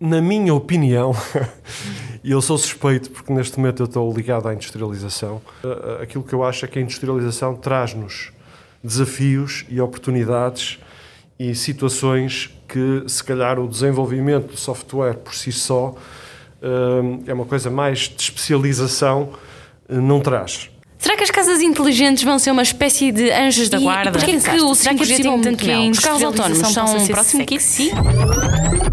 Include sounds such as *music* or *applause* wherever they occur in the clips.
Na minha opinião, *laughs* e eu sou suspeito porque neste momento eu estou ligado à industrialização, eh, aquilo que eu acho é que a industrialização traz-nos desafios e oportunidades e situações que, se calhar, o desenvolvimento do software por si só eh, é uma coisa mais de especialização, eh, não traz. Será que as casas inteligentes vão ser uma espécie de anjos da E- guarda? e porquê que o que é 5G possível tem tanto que mel? os carros autónomos são o próximo kit? sexy?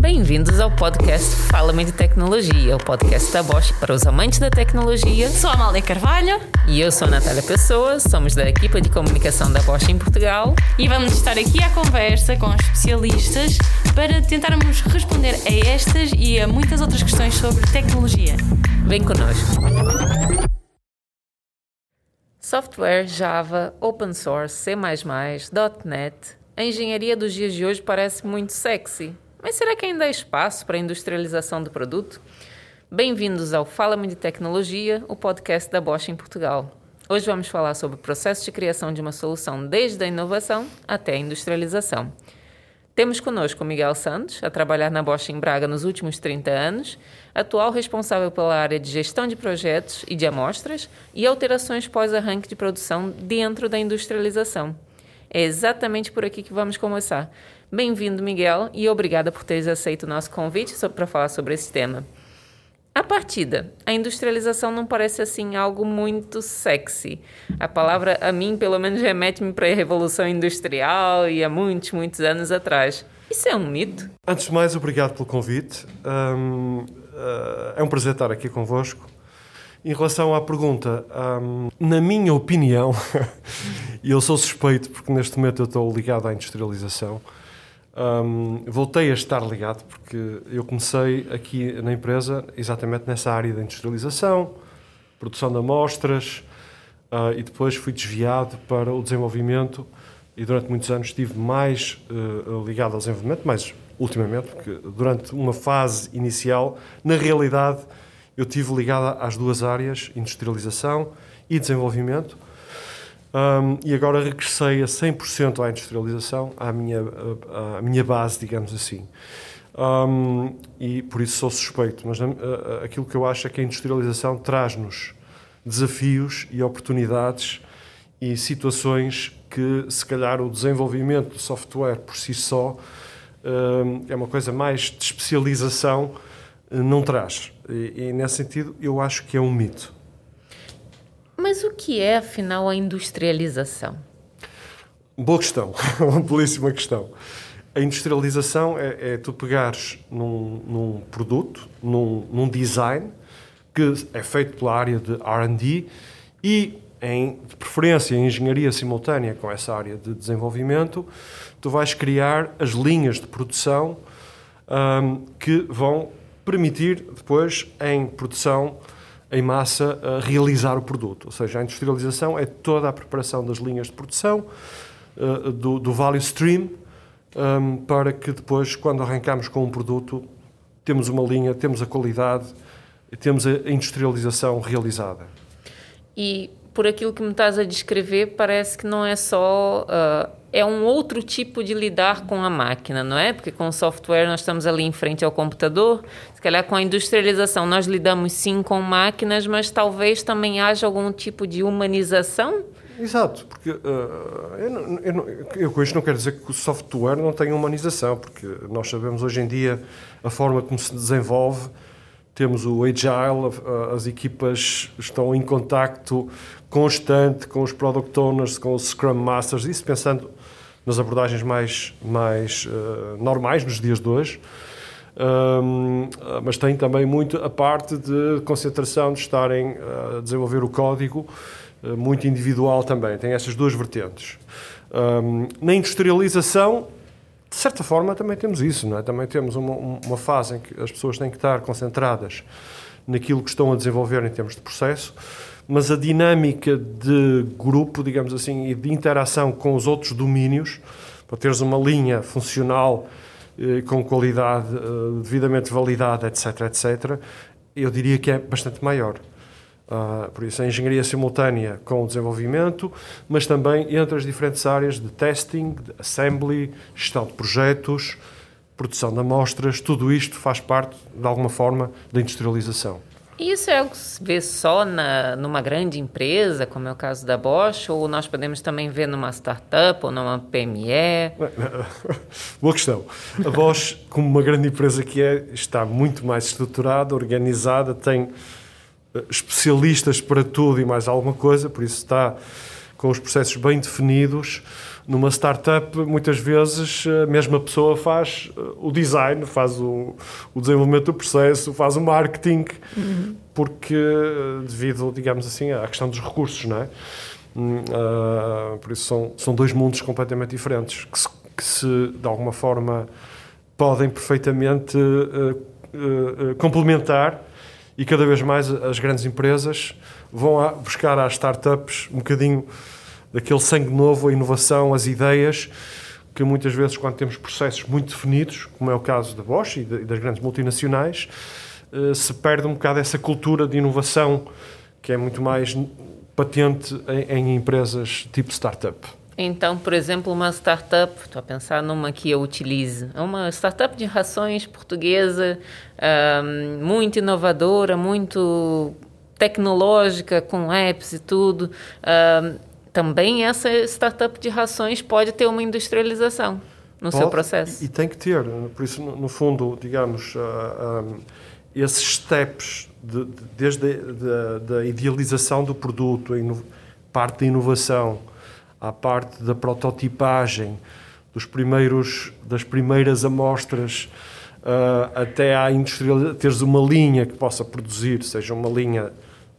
Bem-vindos ao podcast Fala-me de Tecnologia, o podcast da Bosch para os amantes da tecnologia. Sou a Amália Carvalho E eu sou a Natália Pessoa, somos da equipa de comunicação da Bosch em Portugal. e vamos estar aqui à conversa com especialistas para tentarmos responder a estas e a muitas outras questões sobre tecnologia. Vem connosco. Software, Java, Open Source, C++, .NET. A engenharia dos dias de hoje parece muito sexy. Mas será que ainda há espaço para a industrialização do produto? Bem-vindos ao Fala-me de Tecnologia, o podcast da Bosch em Portugal. Hoje vamos falar sobre o processo de criação de uma solução desde a inovação até a industrialização. Temos conosco Miguel Santos, a trabalhar na Bosch em Braga nos últimos 30 anos, atual responsável pela área de gestão de projetos e de amostras e alterações pós-arranque de produção dentro da industrialização. É exatamente por aqui que vamos começar. Bem-vindo, Miguel, e obrigada por teres aceito o nosso convite para falar sobre esse tema. A partida. A industrialização não parece assim algo muito sexy. A palavra, a mim, pelo menos, remete-me para a Revolução Industrial e há muitos, muitos anos atrás. Isso é um mito? Antes de mais, obrigado pelo convite. Hum, eh, é um prazer estar aqui convosco. Em relação à pergunta, hum, na minha opinião, *laughs* e eu sou suspeito porque neste momento eu estou ligado à industrialização, hum, voltei a estar ligado porque eu comecei aqui na empresa exatamente nessa área da industrialização, produção de amostras, ah, e depois fui desviado para o desenvolvimento e durante muitos anos estive mais eh, ligado ao desenvolvimento, mais ultimamente, porque durante uma fase inicial, na realidade, eu estive ligado às duas áreas, industrialização e desenvolvimento, Um, e agora regressei a 100% à industrialização, à minha, à minha base, digamos assim. Um, e por isso sou suspeito, mas uh, aquilo que eu acho é que a industrialização traz-nos desafios e oportunidades e situações que, se calhar, o desenvolvimento do software por si só um, é uma coisa mais de especialização, uh, não traz. E, e, nesse sentido, eu acho que é um mito. Mas o que é, afinal, a industrialização? Boa questão, *laughs* uma belíssima questão. A industrialização é, é tu pegares num, num produto, num, num, design, que é feito pela área de R&D e, em, de preferência, em engenharia simultânea com essa área de desenvolvimento, tu vais criar as linhas de produção um, que vão permitir depois, em produção em massa, uh, realizar o produto. Ou seja, a industrialização é toda a preparação das linhas de produção, uh, do, do value stream, um, para que depois, quando arrancamos com um produto, temos uma linha, temos a qualidade, temos a industrialização realizada. E por aquilo que me estás a descrever, parece que não é só. Uh, é um outro tipo de lidar com a máquina, não é? Porque com o software nós estamos ali em frente ao computador. Se calhar com a industrialização nós lidamos sim com máquinas, mas talvez também haja algum tipo de humanização. Exato, porque uh, eu, eu, eu com isto não quero dizer que o software não tenha humanização, porque nós sabemos hoje em dia a forma como se desenvolve, temos o Agile, as equipas estão em contacto constante com os Product Owners, com os Scrum Masters, isso pensando nas abordagens mais, mais uh, normais nos dias de hoje. Um, mas tem também muito a parte de concentração, de estarem a desenvolver o código, muito individual também, tem essas duas vertentes. Um, na industrialização, de certa forma, também temos isso, não é? Também temos uma, uma, fase em que as pessoas têm que estar concentradas naquilo que estão a desenvolver em termos de processo, mas a dinâmica de grupo, digamos assim, e de interação com os outros domínios, para teres uma linha funcional eh, com qualidade eh, devidamente validada, etc., etc., eu diria que é bastante maior. Uh, por isso, a engenharia simultânea com o desenvolvimento, mas também entre as diferentes áreas de testing, de assembly, gestão de projetos, produção de amostras, tudo isto faz parte, de alguma forma, da industrialização. E isso é algo que se vê só na, numa grande empresa, como é o caso da Bosch, ou nós podemos também ver numa startup ou numa PME? *laughs* Boa questão. A Bosch, como uma grande empresa que é, está muito mais estruturada, organizada, tem especialistas para tudo e mais alguma coisa, por isso está com os processos bem definidos. Numa startup, muitas vezes, a mesma pessoa faz eh, o design, faz o, o desenvolvimento do processo, faz o marketing, uhum. porque, eh, devido, digamos assim, à questão dos recursos, não é? Uh, por isso são, são dois mundos completamente diferentes, que se, que se de alguma forma podem perfeitamente uh, uh, complementar e cada vez mais as grandes empresas vão buscar às startups um bocadinho daquele sangue novo, a inovação, as ideias, que muitas vezes, quando temos processos muito definidos, como é o caso da Bosch e das grandes multinacionais, eh, se perde um bocado essa cultura de inovação que é muito mais patente em, empresas tipo startup. Então, por exemplo, uma startup, estou a pensar numa que eu utilize, é uma startup de rações portuguesa, um, muito inovadora, muito tecnológica, com apps e tudo. Um, também essa startup de rações pode ter uma industrialização no pode, seu processo. E, tem que ter. Por isso, no, no fundo, digamos, uh, ah, um, ah, esses steps, de, de, desde a da idealização do produto, a parte da inovação, à parte da prototipagem, dos primeiros, das primeiras amostras, uh, até à industrialização, teres uma linha que possa produzir, seja uma linha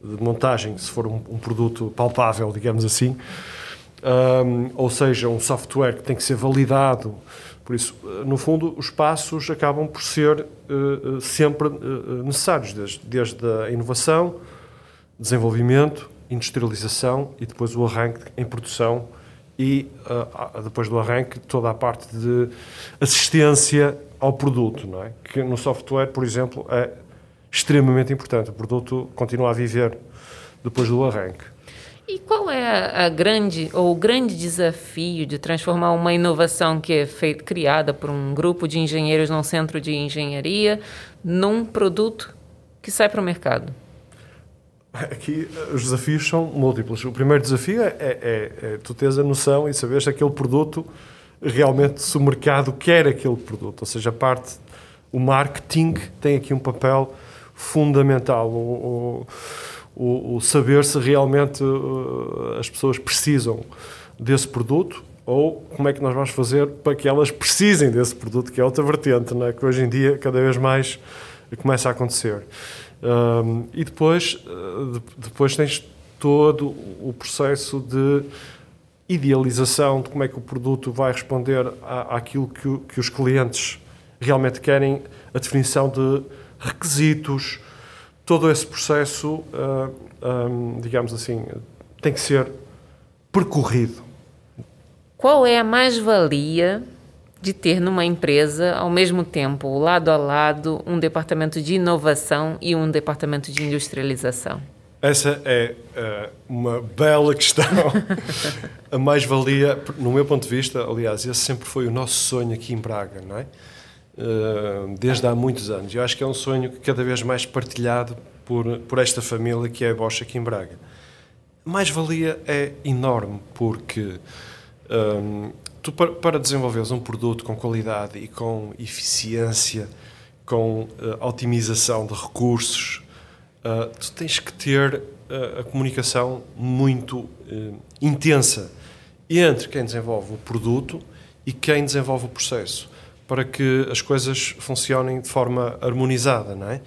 de montagem, se for um, um produto palpável, digamos assim, um, ou seja, um software que tem que ser validado. Por isso, no fundo, os passos acabam por ser uh, sempre uh, necessários, desde, desde a inovação, desenvolvimento, industrialização e depois o arranque em produção e uh, depois do arranque toda a parte de assistência ao produto, não é? Que no software, por exemplo, é extremamente importante. O produto continua a viver depois do arranque. E qual é a, grande ou o grande desafio de transformar uma inovação que é feita, criada por um grupo de engenheiros num centro de engenharia num produto que sai para o mercado? Aqui os desafios são múltiplos. O primeiro desafio é, é, é tu teres a noção e saber se aquele produto realmente se o mercado quer aquele produto. Ou seja, a parte, o marketing tem aqui um papel fundamental. O, o, o saber se realmente uh, as pessoas precisam desse produto ou como é que nós vamos fazer para que elas precisem desse produto, que é outra vertente, né? que hoje em dia cada vez mais começa a acontecer. Um, e depois, uh, depois tens todo o processo de idealização de como é que o produto vai responder à, àquilo que, que os clientes realmente querem, a definição de requisitos, todo esse processo, uh, ah, um, digamos assim, tem que ser percorrido. Qual é a mais-valia de ter numa empresa, ao mesmo tempo, lado a lado, um departamento de inovação e um departamento de industrialização? Essa é uh, uma bela questão. *laughs* a mais-valia, no meu ponto de vista, aliás, esse sempre foi o nosso sonho aqui em Braga, não é? Eh, desde há muitos anos. Eu acho que é um sonho cada vez mais partilhado por, por esta família que é a Bosch aqui em Braga. Mais-valia é enorme porque um, eh, tu, para, para desenvolveres um produto com qualidade e com eficiência, com uh, otimização de recursos, uh, tu tens que ter uh, a comunicação muito intensa entre quem desenvolve o produto e quem desenvolve o processo para que as coisas funcionem de forma harmonizada, não é?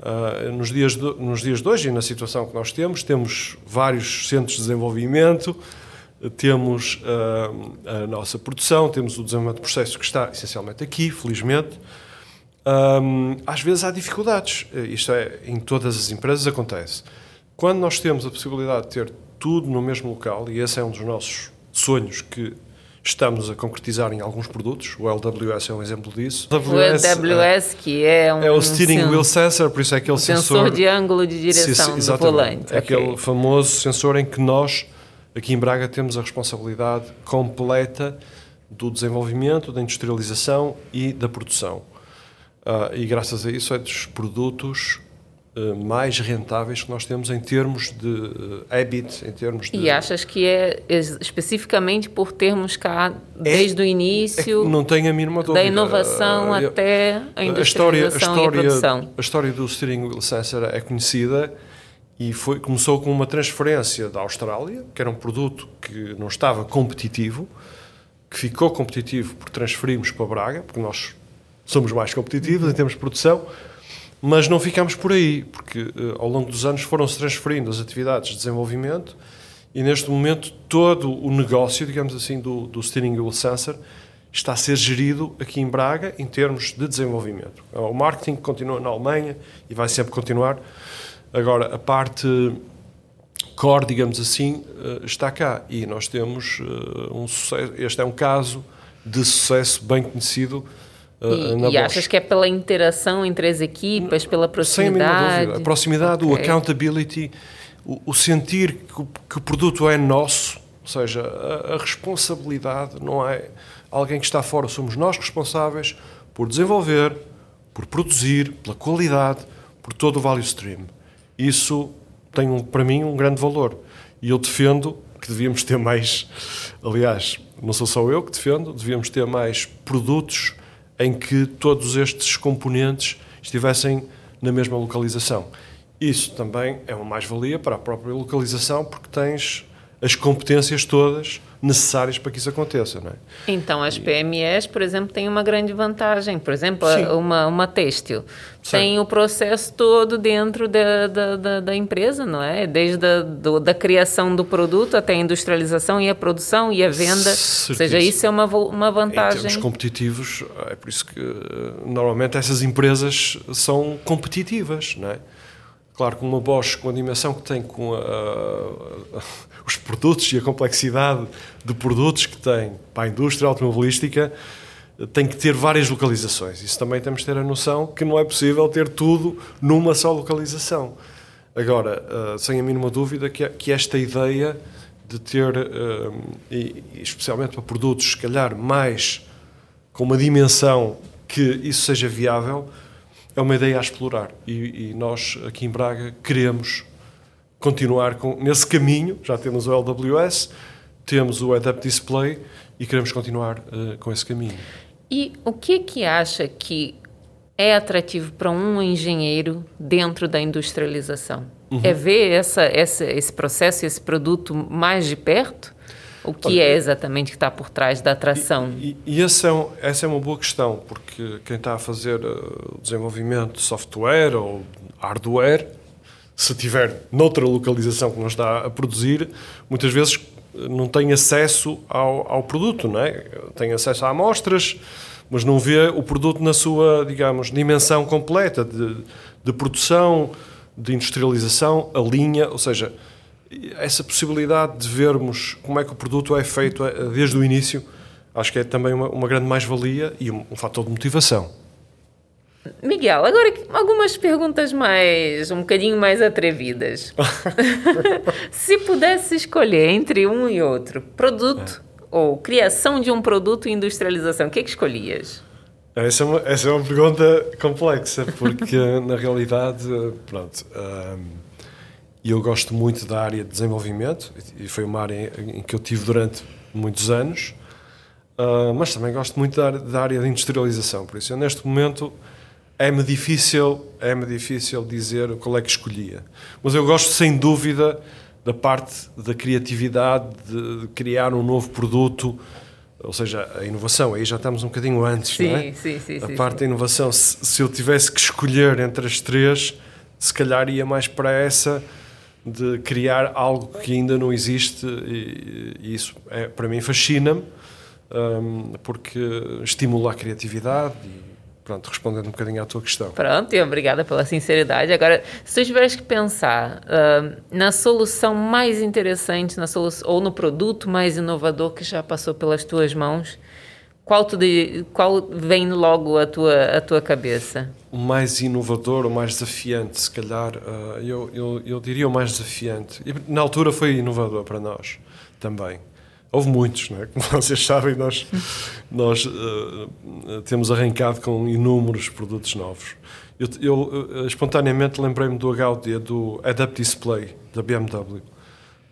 Uh, nos, dias nos dias de hoje e na situação que nós temos, temos vários centros de desenvolvimento, temos uh, a nossa produção, temos o desenvolvimento de processos que está essencialmente aqui, felizmente. Um, às vezes há dificuldades, isto é, em todas as empresas acontece. Quando nós temos a possibilidade de ter tudo no mesmo local, e esse é um dos nossos sonhos que estamos a concretizar em alguns produtos. O LWS é um exemplo disso. O LWS, LWS que é um... É o Steering Wheel Sensor, por isso é aquele sensor... Sensor de ângulo de direção sim, do volante. É okay. aquele famoso sensor em que nós, aqui em Braga, temos a responsabilidade completa do desenvolvimento, da industrialização e da produção. Uh, e graças a isso é dos produtos uh, mais rentáveis que nós temos em termos de uh, EBIT, em termos de... E achas que é especificamente por termos cá, é desde é, o início... É não tenho a mínima dúvida. Da inovação até a industrialização a história, a história, e a produção. A história do steering wheel sensor é conhecida e foi, começou com uma transferência da Austrália, que era um produto que não estava competitivo, que ficou competitivo porque transferimos para Braga, porque nós somos mais competitivos em termos de produção, mas não ficamos por aí, porque uh, ao longo dos anos foram-se transferindo as atividades de desenvolvimento e neste momento todo o negócio, digamos assim, do, do Steering Wheel Sensor está a ser gerido aqui em Braga em termos de desenvolvimento. O marketing continua na Alemanha e vai sempre continuar. Agora, a parte core, digamos assim, eh, está cá e nós temos eh, um sucesso. Este é um caso de sucesso bem conhecido e, na e achas que é pela interação entre as equipas, pela proximidade? Sem a A proximidade, okay. o accountability, o, o sentir que o, que o, produto é nosso, ou seja, a, a, responsabilidade não é alguém que está fora, somos nós responsáveis por desenvolver, por produzir, pela qualidade, por todo o value stream. Isso tem, um, para mim, um grande valor. E eu defendo que devíamos ter mais, aliás, não sou só eu que defendo, devíamos ter mais produtos em que todos estes componentes estivessem na mesma localização. Isso também é uma mais-valia para a própria localização, porque tens as competências todas necessárias para que isso aconteça. Não é? Então, as PMEs, por exemplo, têm uma grande vantagem. Por exemplo, uma, uma têxtil Sim. tem o processo todo dentro da, da, da, da empresa, não é? Desde a do, da criação do produto até a industrialização e a produção e a venda. Certíssimo. Ou seja, isso é uma, uma vantagem. Em termos competitivos, é por isso que normalmente essas empresas são competitivas, não é? Claro que uma Bosch, com a dimensão que tem, com a, a, os produtos e a complexidade de produtos que tem para a indústria automobilística, tem que ter várias localizações. Isso também temos de ter a noção que não é possível ter tudo numa só localização. Agora, uh, sem a mínima dúvida que, esta ideia de ter, uh, e, especialmente para produtos, se calhar, mais com uma dimensão que isso seja viável, é uma ideia a explorar e, nós aqui em Braga queremos continuar com, nesse caminho. Já temos o LWS, temos o Adapt Display e queremos continuar uh, com esse caminho. E o que é que acha que é atrativo para um engenheiro dentro da industrialização? Uhum. É ver essa, essa, esse processo, esse produto mais de perto? O que Olha, é exatamente que está por trás da atração? E, e, e essa, é um, essa é uma boa questão, porque quem está a fazer uh, desenvolvimento de software ou hardware, se tiver noutra localização que não está a produzir, muitas vezes eh, não tem acesso ao, ao produto, não é? Tem acesso a amostras, mas não vê o produto na sua, digamos, dimensão completa de, de produção, de industrialização, a linha, ou seja, essa possibilidade de vermos como é que o produto é feito eh, desde o início, acho que é também uma, uma grande mais-valia e um, um fator de motivação. Miguel, agora algumas perguntas mais, um bocadinho mais atrevidas. *laughs* Se pudesse escolher entre um e outro, produto é. ou criação de um produto e industrialização, o que é que escolhias? Essa é uma, essa é uma pergunta complexa, porque *laughs* na realidade, pronto, um, eu gosto muito da área de desenvolvimento, e foi uma área em que eu tive durante muitos anos, uh, mas também gosto muito da, da, área de industrialização. Por isso, eu, neste momento, é-me difícil, é-me difícil dizer qual é que escolhia. Mas eu gosto, sem dúvida, da parte da criatividade, de, criar um novo produto, ou seja, a inovação, aí já estamos um bocadinho antes, sim, não é? Sim, sim, A sim, parte sim. da inovação, se, se eu tivesse que escolher entre as três, se calhar ia mais para essa de criar algo que ainda não existe e, e isso é, para mim fascina-me um, porque estimula a criatividade e pronto, respondendo um bocadinho à tua questão. Pronto, e obrigada pela sinceridade. Agora, se tu tiveres que pensar uh, na solução mais interessante, na solução, ou no produto mais inovador que já passou pelas tuas mãos, qual, tu qual vem logo à tua, à tua cabeça? O mais inovador, o mais desafiante, se calhar, uh, eu, eu, eu diria o mais desafiante. E, na altura foi inovador para nós também. Houve muitos, não é? como *laughs* vocês sabem, nós, nós uh, temos arrancado com inúmeros produtos novos. Eu, eu uh, espontaneamente lembrei-me do HUD, do Adapt Display, da BMW,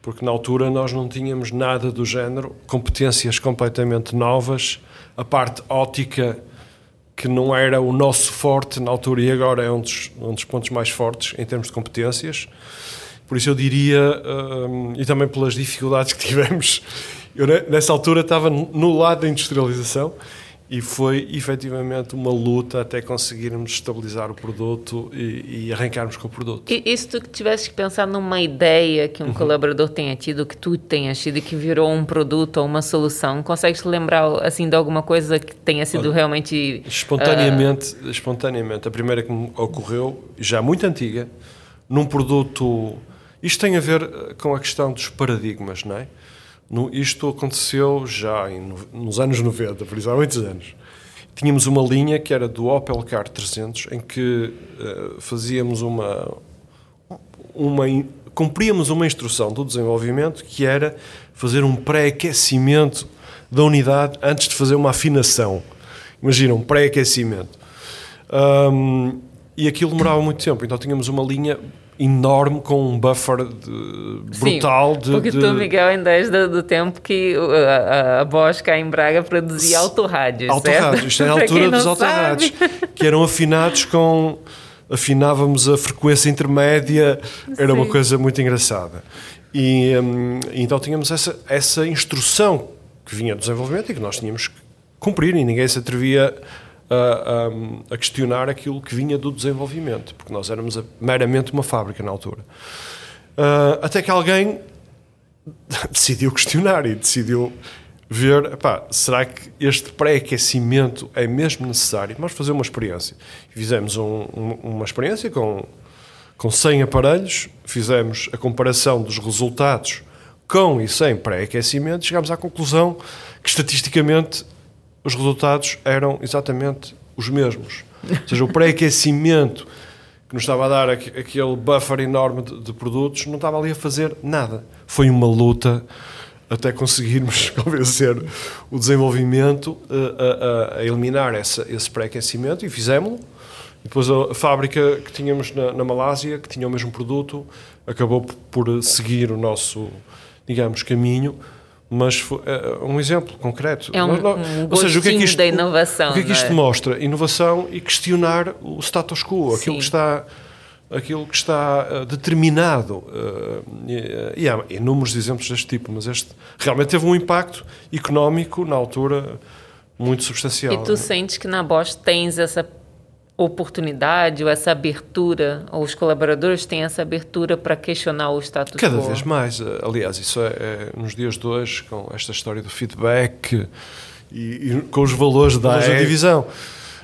porque na altura nós não tínhamos nada do género, competências completamente novas, a parte ótica que não era o nosso forte na altura e agora é um dos, um dos pontos mais fortes em termos de competências. Por isso eu diria, um, e também pelas dificuldades que *laughs* tivemos, eu nessa altura estava no lado da industrialização e foi efetivamente uma luta até conseguirmos estabilizar o produto e, e arrancarmos com o produto. E, e se tu tivesse que pensar numa ideia que um uhum. colaborador tenha tido, que tu tenhas tido e que virou um produto ou uma solução, consegues te lembrar assim de alguma coisa que tenha sido realmente espontaneamente, uh... espontaneamente a primeira que me ocorreu, já muito antiga, num produto. Isto tem a ver eh, com a questão dos paradigmas, não é? No, isto aconteceu já em, nos anos 90, por isso há muitos anos. Tínhamos uma linha que era do Opel Car 300, em que uh, fazíamos uma, uma. cumpríamos uma instrução do desenvolvimento que era fazer um pré-aquecimento da unidade antes de fazer uma afinação. Imagina, um pré-aquecimento. Um, e aquilo demorava muito tempo, então tínhamos uma linha enorme com um buffer de, brutal Sim, de. Porque de... tu, Miguel, ainda és do, do tempo que a, a, Bosch cá em Braga produzia autorrádios. Autorrádios, isto é a *laughs* altura dos autorrádios, que eram afinados com. Afinávamos a frequência intermédia, era Sim. uma coisa muito engraçada. E um, então tínhamos essa, essa instrução que vinha do desenvolvimento e que nós tínhamos que cumprir, e ninguém se atrevia a, a, questionar aquilo que vinha do desenvolvimento, porque nós éramos a, meramente uma fábrica na altura. Uh, até que alguém *laughs* decidiu questionar e decidiu ver, epá, será que este pré-aquecimento é mesmo necessário? Vamos fazer uma experiência. Fizemos um, um, uma experiência com, com 100 aparelhos, fizemos a comparação dos resultados com e sem pré-aquecimento, chegámos à conclusão que estatisticamente os resultados eram exatamente os mesmos. Ou seja, o pré-aquecimento que nos estava a dar aquele buffer enorme de, de, produtos não estava ali a fazer nada. Foi uma luta até conseguirmos *laughs* convencer o desenvolvimento a, a, a eliminar essa, esse pré-aquecimento e fizemos-lo. Depois a fábrica que tínhamos na, na, Malásia, que tinha o mesmo produto, acabou por seguir o nosso, digamos, caminho mas é um exemplo concreto. É um, um Ou seja, o que é que isto, da inovação. O que é que isto é? mostra? Inovação e questionar o status quo, aquilo que está aquilo que está uh, determinado. Uh, e, e, há inúmeros exemplos deste tipo, mas este realmente teve um impacto económico na altura muito substancial. E tu sentes que na Bosch tens essa oportunidade ou essa abertura, ou os colaboradores têm essa abertura para questionar o status Cada quo? Cada vez mais. Aliás, isso é, é, nos dias de hoje, com esta história do feedback e, e com os valores da divisão.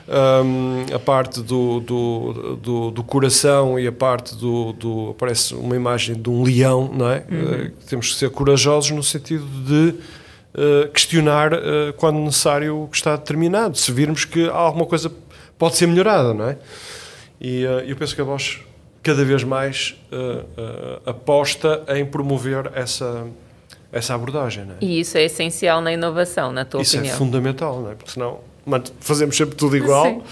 Um, a parte do, do, do, do, coração e a parte do, do. Parece uma imagem de um leão, não é? Uhum. Uh, temos que ser corajosos no sentido de uh, questionar uh, quando necessário o que está determinado. Se virmos que há alguma coisa pode ser melhorada, não é? E uh, eu penso que a Bosch cada vez mais uh, uh, aposta em promover essa essa abordagem, não é? E isso é essencial na inovação, na tua isso opinião? Isso é fundamental, não é? Porque senão fazemos sempre tudo igual Sim.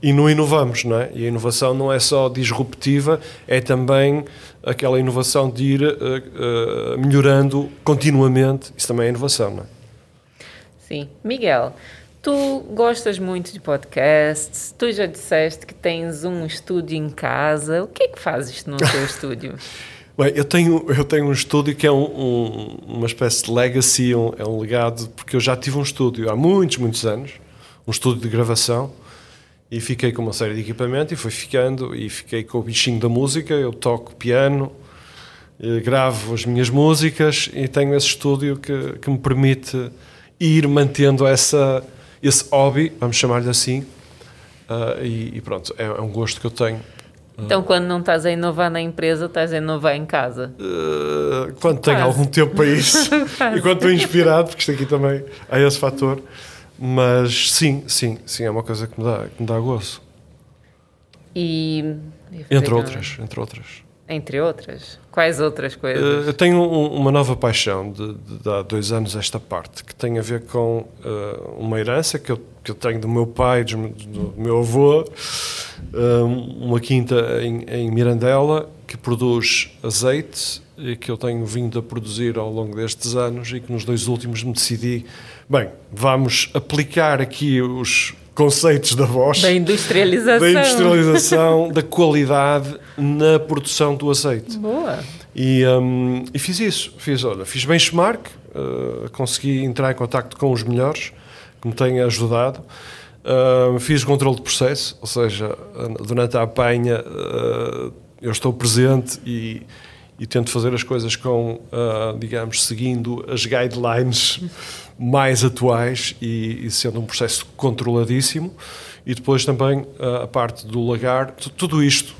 e não inovamos, não é? E a inovação não é só disruptiva, é também aquela inovação de ir melhorando continuamente. Isso também é inovação, não é? Sim. Miguel, Tu gostas muito de podcasts, tu já disseste que tens um estúdio em casa. O que é que fazes no teu *laughs* estúdio? Bem, eu tenho, eu tenho um estúdio que é um, um, uma espécie de legacy, um, é um legado, porque eu já tive um estúdio há muitos, muitos anos, um estúdio de gravação, e fiquei com uma série de equipamento e fui ficando, e fiquei com o bichinho da música, eu toco piano, eh, gravo as minhas músicas e tenho esse estúdio que, que me permite ir mantendo essa esse hobby, vamos chamar-lhe assim, uh, e, e, pronto, é, é, um gosto que eu tenho. Então, quando não estás a inovar na empresa, estás a inovar em casa? Uh, quando tenho algum tempo para isso *laughs* e quando estou inspirado, porque isto aqui também há esse fator. Mas sim, sim, sim, é uma coisa que me dá, que me dá gosto. E. Entre outras, entre outras. Entre outras? Quais outras coisas? Uh, eu tenho um, uma nova paixão de, de, de, há dois anos esta parte, que tem a ver com uh, uma herança que eu, que eu tenho do meu pai, do, do meu avô, uh, uma quinta em, em Mirandela, que produz azeite e que eu tenho vindo a produzir ao longo destes anos e que nos dois últimos me decidi, bem, vamos aplicar aqui os conceitos da voz. Da industrialização. Da industrialização, da qualidade na produção do azeite. Boa. E, um, e fiz isso. Fiz, olha, fiz benchmark, uh, consegui entrar em contato com os melhores, que me têm ajudado. Uh, fiz controle de processo, ou seja, durante a apanha uh, eu estou presente e, e tento fazer as coisas com, digamos, seguindo as guidelines mais atuais e, e, sendo um processo controladíssimo. E depois também uh, a parte do lagar, tudo isto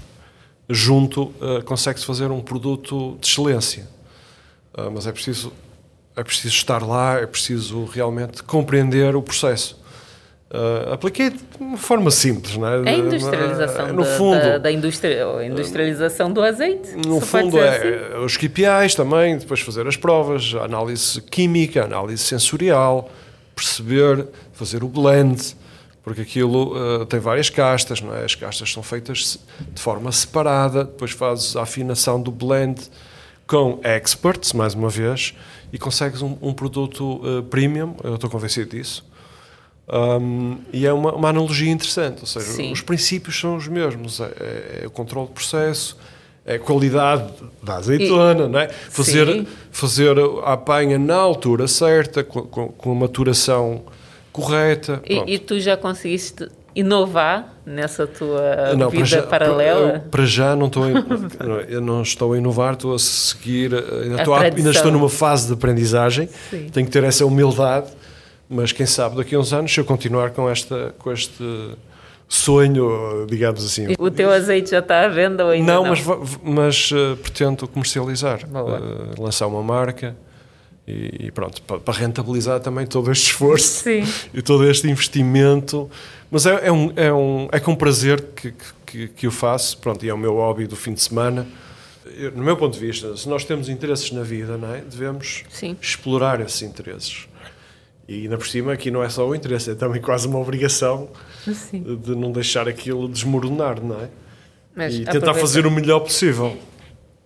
junto uh, consegue-se fazer um produto de excelência. Uh, mas é preciso, é preciso estar lá, é preciso realmente compreender o processo. Uh, apliquei de uma forma simples, não é? A industrialização no da, fundo, da, da industria, industrialização do azeite. No fundo é assim? os KPIs também, depois fazer as provas, análise química, análise sensorial, perceber, fazer o blend, porque aquilo uh, tem várias castas, não é? As castas são feitas de forma separada, depois fazes a afinação do blend com experts, mais uma vez, e consegues um, um produto uh, premium, eu estou convencido disso um, e é uma, uma, analogia interessante, ou seja, Sim. os princípios são os mesmos, é, é, o controle de processo, é a qualidade da azeitona, e, não é? fazer, fazer a apanha na altura certa, com, com, com a maturação correta. E, e, tu já conseguiste inovar nessa tua não, vida para já, paralela? Para, para, já não estou, a, *laughs* eu não estou a inovar, estou a seguir, ainda, estou, a, ainda estou numa fase de aprendizagem, Sim. tenho que ter essa humildade mas quem sabe daqui a uns anos, se eu continuar com, esta, com este sonho, digamos assim. O teu azeite já está à venda ou ainda não? Não, mas, mas uh, pretendo comercializar, uh, lançar uma marca e, e pronto, para, para, rentabilizar também todo este esforço Sim. e todo este investimento. Mas é, é, um, é, um, é com prazer que, que, que o faço, pronto, e é o meu hobby do fim de semana. Eu, no meu ponto de vista, se nós temos interesses na vida, não é? devemos Sim. explorar esses interesses. E ainda por cima, aqui não é só o interesse, é também quase uma obrigação Sim. de não deixar aquilo desmoronar, não é? Mas e tentar fazer o melhor possível.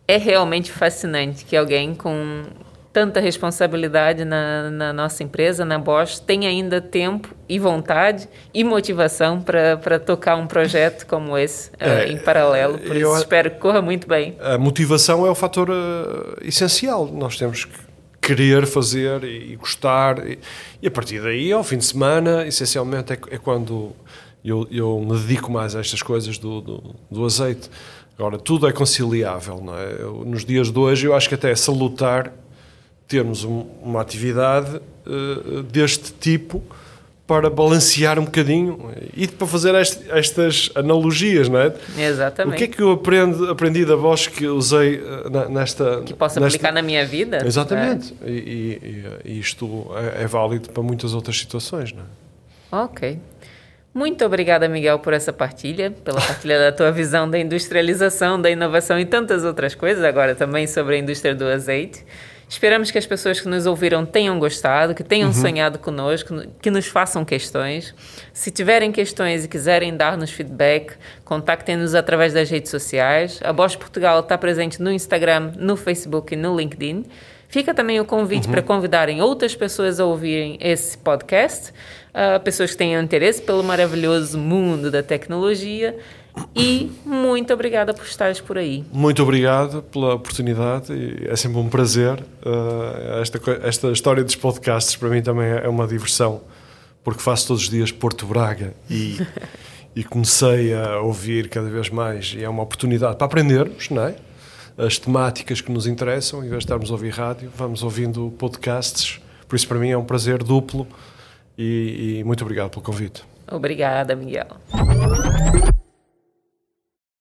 É realmente fascinante que alguém com tanta responsabilidade na, na, nossa empresa, na Bosch, tem ainda tempo e vontade e motivação para tocar um projeto como esse uh, *laughs* em paralelo. Por isso, espero que corra muito bem. A motivação é o fator uh, essencial. Nós temos que querer fazer e, gostar. E, e, a partir daí, ao fim de semana, essencialmente é, é quando eu, eu, me dedico mais a estas coisas do, do, do azeite. Agora, tudo é conciliável, não é? Eu, nos dias de hoje, eu acho que até é salutar termos um, uma atividade uh, deste tipo para balancear um bocadinho e para fazer este, estas analogias, não é? Exatamente. O que é que eu aprendo, aprendi da voz que usei uh, nesta... Que posso nesta... aplicar na minha vida? Exatamente. É? E, e, e, isto é, é, válido para muitas outras situações, não é? Ok. Muito obrigada, Miguel, por essa partilha, pela partilha da tua visão da industrialização, da inovação e tantas outras coisas, agora também sobre a indústria do azeite. Esperamos que as pessoas que nos ouviram tenham gostado, que tenham uhum. sonhado conosco, que nos façam questões. Se tiverem questões e quiserem dar-nos feedback, contactem-nos através das redes sociais. A Bosch Portugal está presente no Instagram, no Facebook e no LinkedIn. Fica também o convite uhum. para convidarem outras pessoas a ouvirem esse podcast, uh, pessoas que tenham interesse pelo maravilhoso mundo da tecnologia e muito obrigada por estares por aí. Muito obrigado pela oportunidade. É sempre um prazer. Uh, esta, esta história dos podcasts para mim também é uma diversão, porque faço todos os dias Porto Braga e, *laughs* e comecei a ouvir cada vez mais. E é uma oportunidade para aprendermos, não é? As temáticas que nos interessam, em vez de estarmos a ouvir rádio, vamos ouvindo podcasts. Por isso, para mim, é um prazer duplo. E, e muito obrigado pelo convite. Obrigada, Miguel.